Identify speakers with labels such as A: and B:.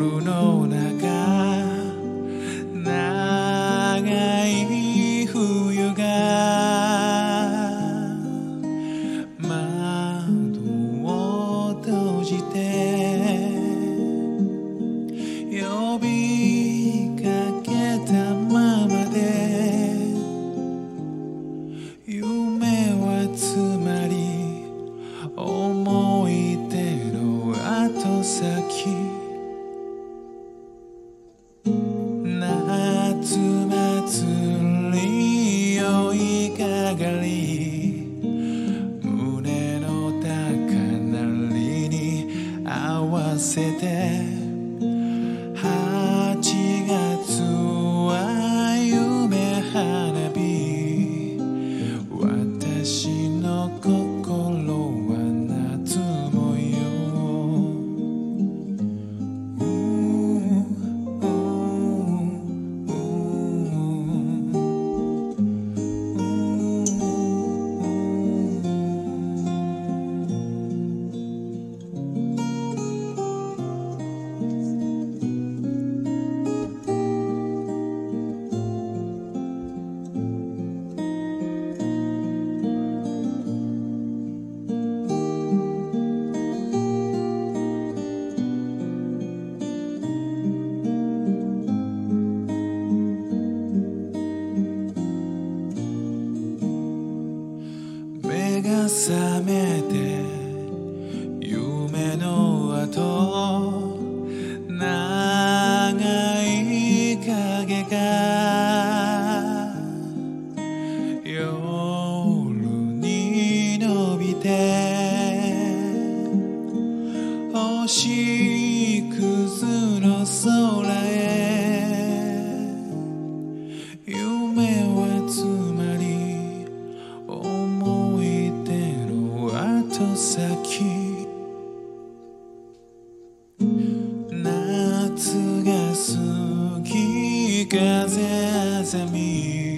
A: 夜の中長い冬が窓を閉じて呼びかけたままで夢はつまり思い出の後先酔いかがり。胸の高鳴りに合わせて。目が覚めて夢の後長い影が夜に伸びて星屑 Send me.